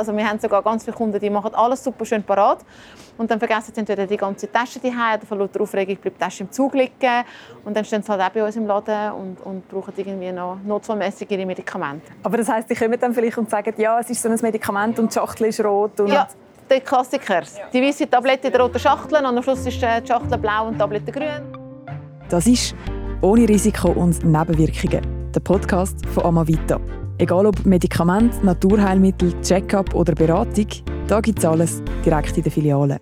Also wir haben sogar ganz viele Kunden, die machen alles super schön parat und dann vergessen sie entweder die ganze Tasche die oder von lauter Aufregung bleibt die Tasche im Zug liegen und dann stehen sie halt auch bei uns im Laden und, und brauchen irgendwie noch notfallmäßig ihre Medikamente. Aber das heißt, die kommen dann vielleicht und sagen, ja, es ist so ein Medikament und die Schachtel ist rot. Und ja, der Klassiker. Die weiße Tablette in der roten Schachtel und am Schluss ist die Schachtel blau und die Tablette grün. Das ist «Ohne Risiko und Nebenwirkungen», der Podcast von Amavita. Egal ob Medikament, Naturheilmittel, Check-up oder Beratung, da gibt es alles direkt in der Filiale.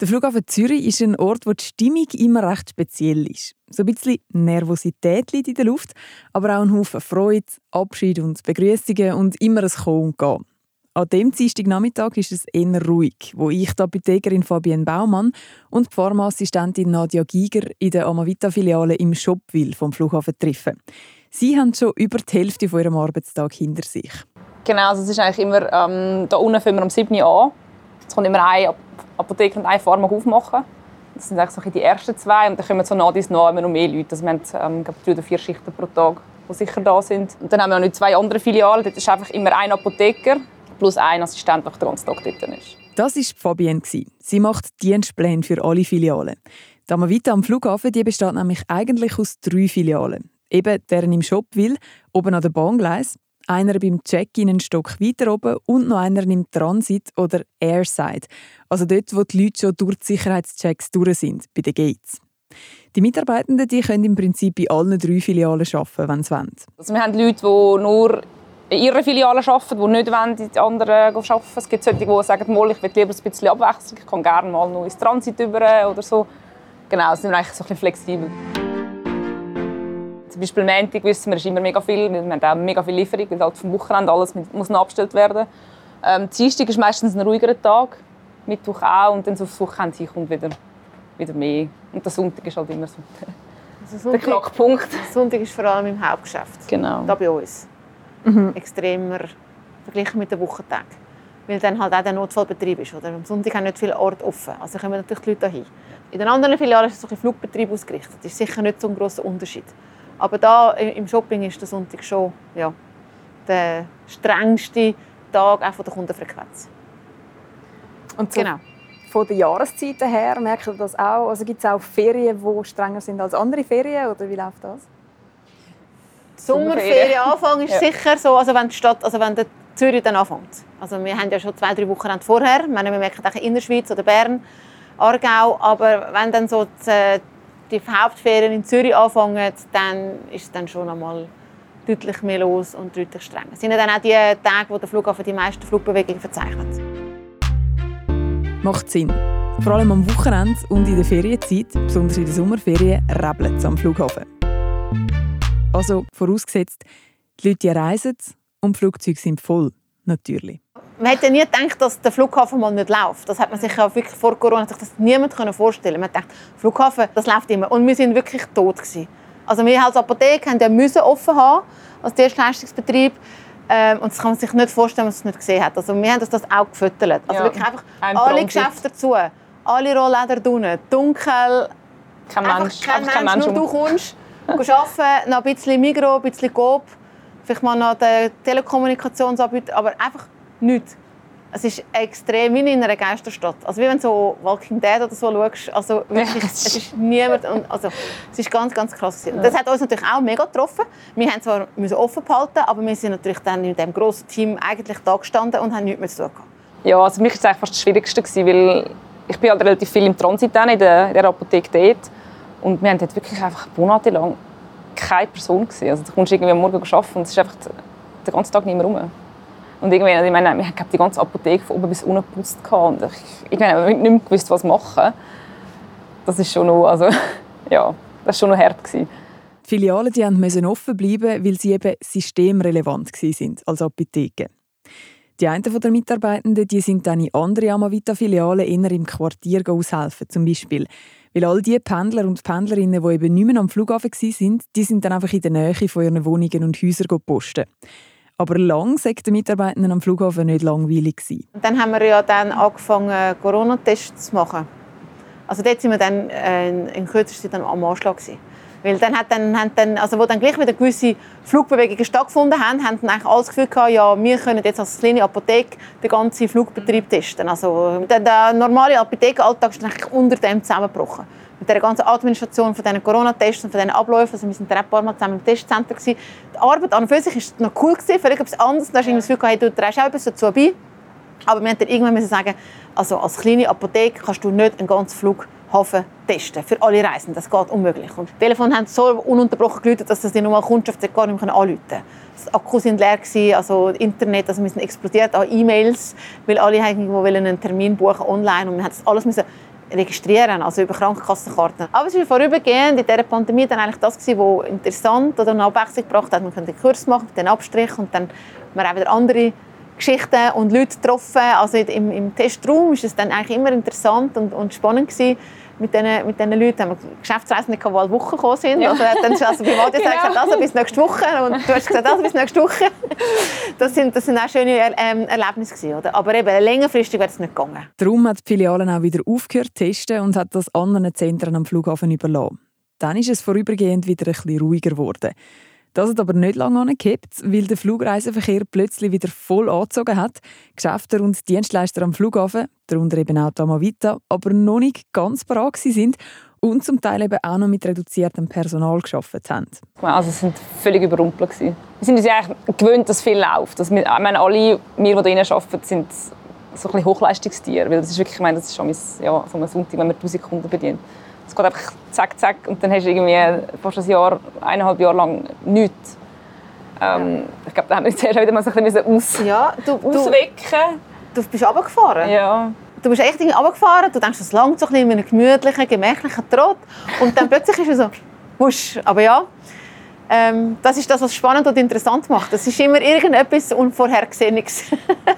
Der Flughafen Zürich ist ein Ort, wo die Stimmung immer recht speziell ist. So ein bisschen Nervosität liegt in der Luft, aber auch ein Haufen Freude, Abschied und Begrüßungen und immer ein Kommen und Gehen. An dem Dienstagnachmittag ist es eher ruhig, wo ich die Apothekerin Fabienne Baumann und die Pharmaassistentin Nadia Giger in der Amavita-Filiale im Shopwil vom Flughafen treffen. Sie haben schon über die Hälfte von ihrem Arbeitstag hinter sich. Genau, also es ist eigentlich immer, ähm, da unten fangen wir um 7 Uhr an. Es kommt immer eine Apotheke und eine Pharma aufmachen. Das sind eigentlich so die ersten zwei und dann kommen so nach dies noch immer noch mehr Leute. Also wir haben ähm, drei oder vier Schichten pro Tag, die sicher da sind. Und dann haben wir auch noch zwei andere Filialen. Dort ist einfach immer ein Apotheker plus ein Assistent, der den ganzen Tag dort ist. Das war Fabienne. Sie macht Dienstpläne für alle Filialen. Die Amavita am Flughafen die besteht nämlich eigentlich aus drei Filialen. Eben deren im Shopwil, oben an der Bahngleis, einer beim Check-in einen Stock weiter oben und noch einer im Transit oder Airside, also dort, wo die Leute schon durch die Sicherheitschecks durch sind, bei den Gates. Die Mitarbeitenden die können im Prinzip in allen drei Filialen arbeiten, wenn sie wollen. Also wir haben Leute, die nur in ihrer Filiale arbeiten, die nicht wollen, in die anderen arbeiten. Es gibt solche, die sagen, ich will lieber ein bisschen abwechseln, ich kann gerne mal noch ins Transit über oder so. Genau, sind wir eigentlich so ein bisschen flexibel. Zum Beispiel Montag wissen wir, ist immer mega viel. Wir haben auch mega viel Lieferung, weil halt vom Wochenende alles muss noch abgestellt werden. Ähm, Dienstag ist meistens ein ruhigerer Tag, Mittwoch auch und dann so aufs Wochenende kommt wieder, wieder mehr. Und der Sonntag ist halt immer so also Sonntag, der Knackpunkt. Sonntag ist vor allem im Hauptgeschäft, genau. da bei uns mhm. extremer verglichen mit den Wochentagen. Weil dann halt auch der Notfallbetrieb ist. Oder? Am Sonntag haben nicht viele Orte offen. Also kommen natürlich die Leute hin. In den anderen Filialen ist es ein Flugbetrieb ausgerichtet. Das ist sicher nicht so ein grosser Unterschied. Aber da im Shopping ist der Sonntag schon ja, der strengste Tag auch von der Kundenfrequenz. Und so genau. von den Jahreszeiten her merkt ihr das auch? Also gibt es auch Ferien, die strenger sind als andere Ferien? Oder wie läuft das? Sommerferienanfang ist ja. sicher so, also wenn die Stadt, also wenn der Zürich dann anfängt. Also wir haben ja schon zwei, drei Wochen vorher. Wir merken auch in der Schweiz oder Bern, Aargau. Aber wenn dann so die, die Hauptferien in Zürich anfangen, dann ist es dann schon einmal deutlich mehr los und deutlich strenger. Das sind dann auch die Tage, wo der Flughafen die meisten Flugbewegungen verzeichnet. Macht Sinn. Vor allem am Wochenende und in der Ferienzeit, besonders in der Sommerferien, rebelt es am Flughafen. Also vorausgesetzt, die Leute reisen und die Flugzeuge sind voll, natürlich. Man hätte nie gedacht, dass der Flughafen mal nicht läuft. Das hat man sich ja wirklich vor Corona sich das niemand vorstellen. Man dachte, Flughafen, das läuft immer. Und wir sind wirklich tot gewesen. Also wir als Apotheke haben ja müssen offen haben als Dienstleistungsbetrieb. Ähm, und das kann man sich nicht vorstellen, wenn man es nicht gesehen hat. Also wir haben das auch gefüttert. Also ja, wirklich einfach alle Geschäfte dazu, alle Rollläder drinnen, dunkel. Kein Mensch, kein Mensch, kein Mensch, nur du kommst arbeiten, noch ein bisschen Migros, ein bisschen Coop, vielleicht mal noch den Telekommunikationsanbieter, aber einfach nichts. Es ist extrem wie in einer Geisterstadt. Also wie wenn du so Walking Dead oder so schaust. Also wirklich, es ist niemand. Und, also, es ist ganz, ganz krass. Und das hat uns natürlich auch mega getroffen. Wir haben zwar müssen offen behalten, aber wir sind natürlich dann in diesem grossen Team eigentlich da gestanden und haben nichts mehr zu tun gehabt. Ja, also für mich war es fast das Schwierigste, weil ich bin halt relativ viel im Transit in der, in der Apotheke dort. Und wir haben dort wirklich einfach monatelang keine Person gesehen. Also du kommst irgendwie am Morgen arbeiten und es ist einfach den ganzen Tag nicht mehr rum. Und irgendwie, ich meine, wir haben die ganze Apotheke von oben bis unten geputzt und ich, ich meine, nicht mehr gewusst, was machen. Das ist schon noch, also, ja, das ist schon noch hart gewesen. Die Filialen die mussten offen bleiben, weil sie eben systemrelevant sind als Apotheke. Die einen der Mitarbeitenden die sind dann in andere Amavita-Filialen eher im Quartier aushelfen, zum Beispiel weil all die Pendler und Pendlerinnen, die eben nicht mehr am Flughafen waren, die sind dann einfach in der Nähe von ihren Wohnungen und Häusern posten. Aber lang sagt den Mitarbeitenden am Flughafen nicht langweilig gewesen. Dann haben wir ja dann angefangen, Corona-Tests zu machen. Also dort sind wir dann äh, in kürzester Zeit am Anschlag gewesen. Weil dann hat dann, dann, also wo dann gleich wieder gewisse Flugbewegungen stattgefunden haben, haben dann eigentlich alles Gefühl gehabt, ja, wir können jetzt als kleine Apotheke den ganzen Flugbetrieb testen. Also der, der normale Apothekenalltag ist eigentlich unter dem zusammengebrochen. Mit der ganzen Administration von diesen Corona-Tests und von diesen Abläufen, also wir sind dann ein paar Mal zusammen im Testzentrum gewesen. Die Arbeit an und für sich war noch cool gewesen, vielleicht etwas anderes. Da hast du das Gefühl hey, du trägst auch etwas dazu bei. Aber wir mussten irgendwann sagen, also als kleine Apotheke kannst du nicht einen ganzen Flug Hafen testen für alle Reisen. Das geht unmöglich. Und die Telefone haben so ununterbrochen geläutet, dass das die normale Kundschaft gar nicht mehr anrufen konnte. Die Akkus waren leer, also das Internet, also wir sind explodiert an E-Mails, weil alle irgendwo einen Termin buchen online und wir mussten alles müssen registrieren, also über Krankenkassenkarten. Aber es war vorübergehend in dieser Pandemie dann eigentlich das, was interessant oder eine Abwechslung gebracht hat. Man konnte einen Kurs machen den Abstrich und dann man auch wieder andere Geschichten und Leute getroffen. Also im, im Testraum war es dann eigentlich immer interessant und, und spannend gewesen, mit diesen, mit Leuten. Haben wir Geschäftsreisende, die alle Woche gekommen sind. Ja. Also, dann, also bei Matthias genau. gesagt, also bis nächste Woche. Und du hast gesagt, also bis nächste Woche. Das sind, das sind auch schöne ähm, Erlebnisse gewesen, oder? Aber eben, längerfristig wäre es nicht gegangen. Darum hat die Filiale auch wieder aufgehört zu testen und hat das anderen Zentren am Flughafen überlassen. Dann ist es vorübergehend wieder ein bisschen ruhiger geworden. Das hat aber nicht lange angekippt, weil der Flugreiseverkehr plötzlich wieder voll angezogen hat. Geschäfte und Dienstleister am Flughafen, darunter eben auch Tamavita, aber noch nicht ganz parat sind und zum Teil eben auch noch mit reduziertem Personal geschafft haben. Also es sind völlig überrumpelt Wir sind uns eigentlich gewöhnt, dass viel läuft. Dass wir, ich meine, alle, wir, die hier arbeiten, sind so ein bisschen Hochleistungstiere, das ist wirklich, ich meine, das ist schon ja, so ein Sonntag, wenn man 1000 Kunden bedient. Es geht einfach zack, zack und dann hast du irgendwie fast ein Jahr, eineinhalb Jahre lang nichts. Ähm. Ich glaube, da haben wir zuerst wieder mal so ein bisschen aus, ja, du, auswecken. Du, du bist runtergefahren? Ja. Du bist echt runtergefahren, du denkst, es langt so ein bisschen in einem gemütlichen, gemächlichen Trott und dann plötzlich ist es so, wusch. Aber ja, ähm, das ist das, was spannend und interessant macht. Es ist immer irgendetwas Unvorhergesehenes,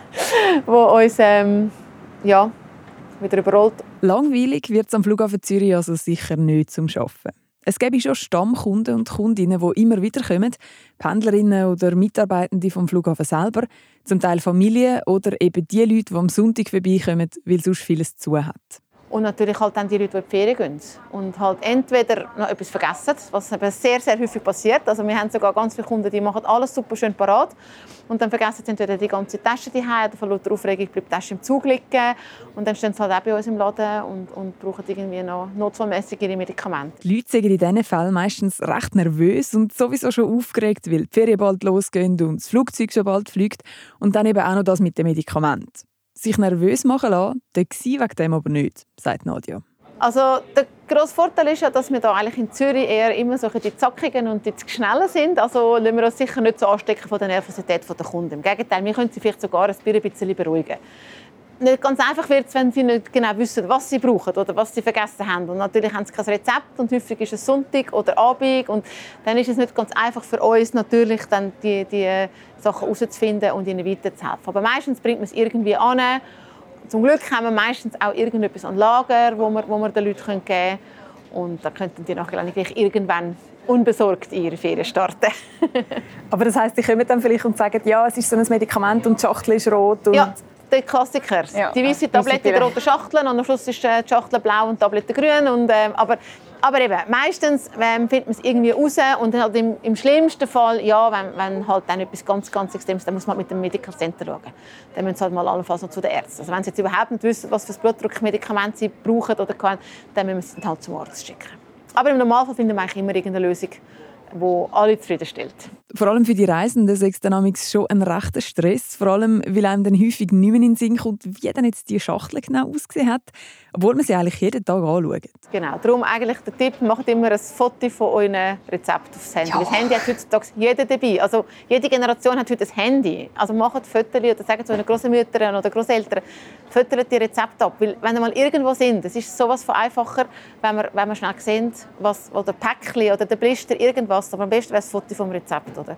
wo uns ähm, ja, wieder überrollt. Langweilig wird es am Flughafen Zürich also sicher nicht zum Arbeiten. Es gibt schon Stammkunden und Kundinnen, die immer wieder kommen. Pendlerinnen oder Mitarbeitende vom Flughafen selber, zum Teil Familien oder eben die Leute, die am Sonntag vorbeikommen, weil sonst vieles zu hat. Und natürlich halt dann die Leute, die in die Ferien gehen. Und halt entweder noch etwas vergessen, was eben sehr, sehr häufig passiert. Also wir haben sogar ganz viele Kunden, die machen alles super schön parat. Und dann vergessen sie entweder die ganze Tasche die oder von lauter Aufregung bleibt die Tasche im Zug liegen. Und dann stehen sie halt auch bei uns im Laden und, und brauchen irgendwie noch notfallmäßig ihre Medikamente. Die Leute sind in diesen Fällen meistens recht nervös und sowieso schon aufgeregt, weil die Ferien bald losgehen und das Flugzeug schon bald fliegt. Und dann eben auch noch das mit den Medikamenten sich nervös machen lassen, dann war wegen dem aber nicht, sagt Nadja. Also der grosse Vorteil ist ja, dass wir da in Zürich eher immer so die Zackigen und die Schnellen sind. Also lassen wir uns sicher nicht so anstecken von der Nervosität der Kunden. Im Gegenteil, wir können sie vielleicht sogar ein bisschen beruhigen nicht ganz einfach wird es, wenn sie nicht genau wissen, was sie brauchen oder was sie vergessen haben. Und natürlich haben sie kein Rezept und häufig ist es Sonntag oder Abend und dann ist es nicht ganz einfach für uns natürlich dann die, die Sachen herauszufinden und ihnen weiterzuhelfen. Aber meistens bringt man es irgendwie an. Zum Glück haben wir meistens auch irgendetwas an Lager, wo wir, wo wir den Leuten geben können. Und dann könnten die nachher irgendwann unbesorgt ihre Ferien starten. Aber das heisst, die kommen dann vielleicht und sagen, ja, es ist so ein Medikament und die Schachtel ist rot. Und ja, der Klassiker. Ja. Die weiße Tablette in roten Schachteln und am Schluss ist die Schachtel blau und die Tablette grün. Und, äh, aber, aber eben, meistens ähm, findet man es irgendwie raus und halt im, im, schlimmsten Fall, ja, wenn, wenn halt dann etwas ganz, ganz Extremes dann muss man mit dem Medical Center schauen. Dann müssen sie halt mal allenfalls noch zu den Ärzten. Also wenn sie jetzt überhaupt nicht wissen, was für ein Blutdruckmedikament sie brauchen oder können, dann müssen sie halt zum Arzt schicken. Aber im Normalfall finden wir eigentlich immer irgendeine Lösung, wo alle zufriedenstellt. Vor allem für die Reisenden ist es schon ein rechter Stress, vor allem weil einem dann häufig nicht mehr in den Sinn kommt, wie denn jetzt die Schachtel genau ausgesehen hat, obwohl man sie eigentlich jeden Tag anschaut. Genau, darum eigentlich der Tipp, macht immer ein Foto von euren Rezept aufs Handy. Ja. Das Handy hat heutzutage jeder dabei. Also jede Generation hat heute ein Handy. Also macht Fotos oder sagen zu euren Großmüttern oder Großeltern, fotografiert die Rezepte ab. Weil wenn ihr mal irgendwo sind, es ist sowas von einfacher, wenn wir, wenn wir schnell sehen, was, oder Päckchen oder der Blister, irgendwas. Aber am besten wäre das Foto vom Rezept. Oder?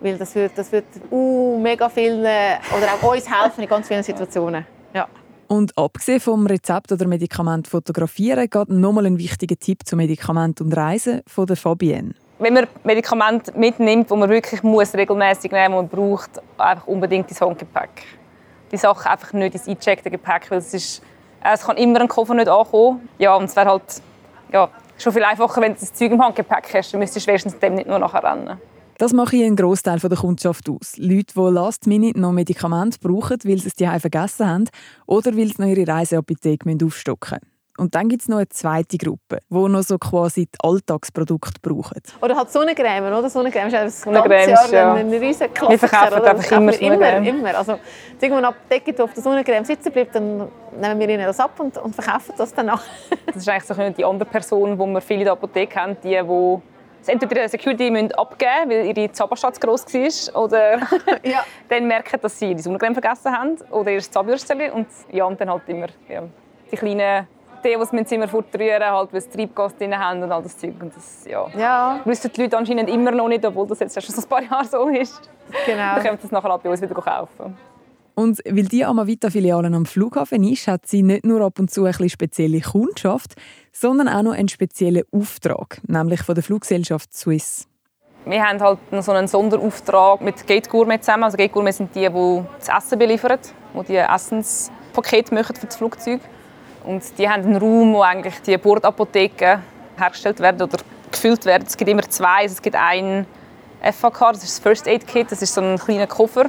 Weil das wird, das wird uh, mega vielen oder auch uns helfen in ganz vielen Situationen. Ja. Und abgesehen vom Rezept oder Medikament fotografieren, geht nochmal ein wichtiger Tipp zu Medikament und Reisen von der Fabienne. Wenn man Medikamente mitnimmt, die man wirklich muss regelmäßig nehmen muss, man braucht einfach unbedingt das Handgepäck. Die Sachen einfach nicht ins eingecheckte Gepäck, weil es ist, es kann immer ein Koffer nicht ankommen. Ja, und es wäre halt ja, schon viel einfacher, wenn du das Zeug im Handgepäck hast. Dann müsstest du wenigstens dem nicht nur nachher rennen. Das mache ich einen Großteil der Kundschaft aus. Leute, die last minute noch Medikamente brauchen, weil sie es die vergessen haben oder weil sie noch ihre Reiseapotheke aufstocken müssen. Und dann gibt es noch eine zweite Gruppe, die noch so quasi die Alltagsprodukte brauchen. Oder halt Sonnencreme, oder? Sonnencreme ist das Sonnencreme ganze Jahr ja. ein riesen Klassiker. Wir verkaufen oder? einfach immer immer, immer. Also, wenn irgendwo eine Apotheke auf der Sonnencreme sitzen bleibt, dann nehmen wir ihnen das ab und, und verkaufen das dann auch. das ist eigentlich so die andere Person, die wir viele in der Apotheke haben, die, die entweder ihre Security müssen abgeben müssen, weil ihre Zahnpasta groß war, oder ja. dann merken, dass sie die Sonnencreme vergessen haben oder ihr Zahnbürstchen und ja, und dann halt immer ja, die kleinen die, die im Zimmer fortrühren, halt, weil sie Treibgas drin haben und all das Zeug. Und das, ja. ja. wissen die Leute anscheinend immer noch nicht, obwohl das jetzt schon so ein paar Jahre so ist. Genau. Dann können sie das nachher halt bei uns wieder kaufen. Und weil die Amavita-Filiale am Flughafen ist, hat sie nicht nur ab und zu eine spezielle Kundschaft, sondern auch noch einen speziellen Auftrag, nämlich von der Fluggesellschaft Swiss. Wir haben halt noch so einen Sonderauftrag mit Gate Gourmet zusammen. Also Gate Gourmet sind die, die das Essen beliefern, die die Essenspakete machen für das Flugzeug. Und die haben einen Raum, wo eigentlich die Bordapotheken hergestellt werden oder gefüllt werden. Es gibt immer zwei. Es gibt einen FAK, das ist das First Aid Kit. Das ist so ein kleiner Koffer,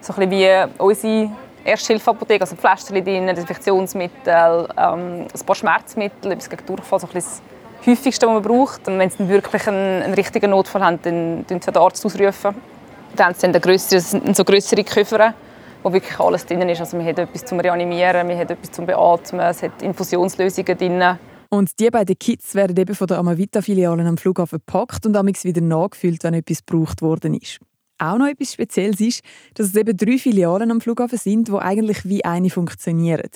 so ein wie unsere Ersthilfeapotheke, also Pflaster drin, Desinfektionsmittel, ähm, ein paar Schmerzmittel, etwas gegen Durchfall, so ein das häufigste, was man braucht. Und wenn sie wirklich einen, einen richtigen Notfall haben, dann rufen sie den Arzt ausrufen. Dann haben sie dann grössere, so größere Koffer wo wirklich alles drin ist. Also wir haben etwas zum Reanimieren, wir haben etwas zum Beatmen, es hat Infusionslösungen drin. Und die beiden Kits werden eben von der Amavita-Filialen am Flughafen gepackt und amix wieder nachgefüllt, wenn etwas gebraucht worden ist. Auch noch etwas Spezielles ist, dass es eben drei Filialen am Flughafen sind, die eigentlich wie eine funktionieren.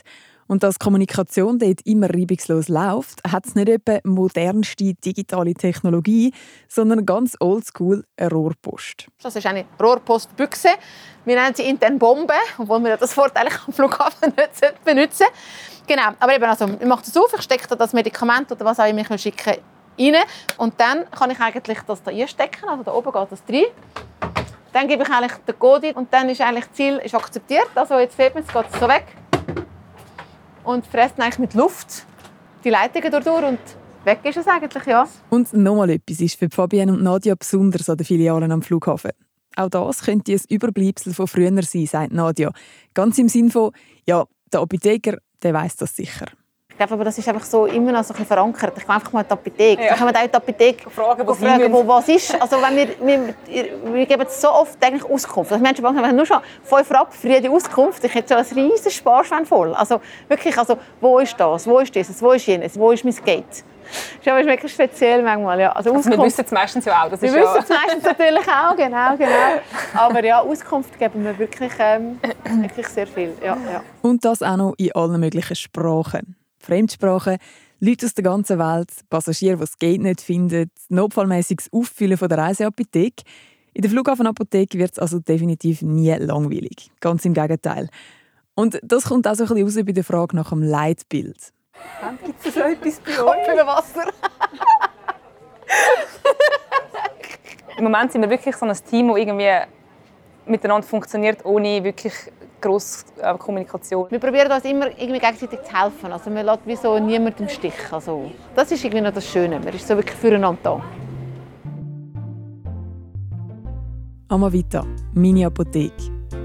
Und dass Kommunikation dort immer reibungslos läuft, hat es nicht etwa modernste digitale Technologie, sondern ganz oldschool eine Rohrpost. Das ist eine Rohrpostbüchse. Wir nennen sie intern Bombe, obwohl wir das Wort eigentlich am Flughafen nicht benutzen Genau, aber eben, also, ich mache das auf, ich stecke das Medikament oder was auch immer ich schicke rein und dann kann ich eigentlich das da einstecken, also da oben geht das rein. Dann gebe ich eigentlich den Code und dann ist eigentlich das Ziel ist akzeptiert. Also jetzt fehlt mir, es geht so weg und fressen eigentlich mit Luft die Leitungen durch und weg ist es eigentlich, ja. Und nochmal etwas ist für Fabienne und Nadia besonders an den Filialen am Flughafen. Auch das könnte ein Überbleibsel von früher sein, sagt Nadia. Ganz im Sinn von, ja, der Apotheker, der weiß das sicher. Ich glaube, aber das ist einfach so immer noch so ein verankert. Ich gehe einfach mal in die Apotheke. Ja. Dann können wir auch in die Apotheke fragen, wo, fragen, wo was ist. Also wenn wir, wir, wir geben so oft eigentlich Auskunft. Also Menschen haben nur schon fünf Rappen für jede Auskunft. Ich hätte schon ein riesiges Sparschwein voll. Also wirklich, also wo ist das, wo ist dieses, wo ist jenes, wo ist mein Gate? Das ist wirklich speziell manchmal. Ja. Also, also wir wissen es meistens ja auch. Das wir wissen es meistens natürlich auch, genau, genau. Aber ja, Auskunft geben wir wirklich, ähm, wirklich sehr viel. Ja, ja. Und das auch noch in allen möglichen Sprachen. Fremdsprachen, Leute aus der ganzen Welt, Passagiere, die das Gate nicht finden, notfallmäßiges Auffüllen von der Reiseapotheke. In der Flughafenapotheke wird es also definitiv nie langweilig. Ganz im Gegenteil. Und das kommt auch so ein bisschen raus bei der Frage nach dem Leitbild. Gibt es so etwas bei euch? Wasser. Im Moment sind wir wirklich so ein Team, das irgendwie miteinander funktioniert, ohne wirklich grosse äh, Kommunikation. Wir probieren uns immer irgendwie gegenseitig zu helfen. Also man lässt wie so niemand im Stich. Also, das ist irgendwie noch das Schöne. Man ist so wirklich füreinander da. Amavita, meine Apotheke.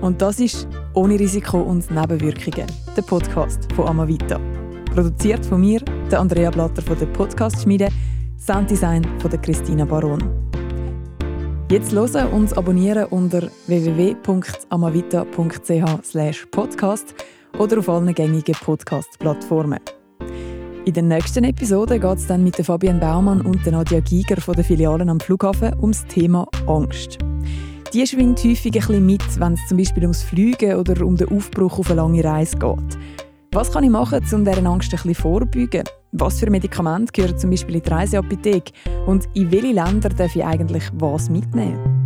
Und das ist «Ohne Risiko und Nebenwirkungen», der Podcast von Amavita. Produziert von mir, der Andrea Blatter von der Podcast-Schmiede, Sounddesign von der Christina Baron. Jetzt hören und abonnieren unter www.amavita.ch/podcast oder auf allen gängigen Podcast-Plattformen. In der nächsten Episode geht es dann mit Fabian Baumann und Nadja Giger von den Filialen am Flughafen ums Thema Angst. Die schwingt häufig ein bisschen mit, wenn es zum Beispiel ums Fliegen oder um den Aufbruch auf eine lange Reise geht. Was kann ich machen, um dieser Angst ein bisschen vorbeugen? Was für Medikamente gehören zum Beispiel in die Reiseapotheke? Und in welche Länder darf ich eigentlich was mitnehmen?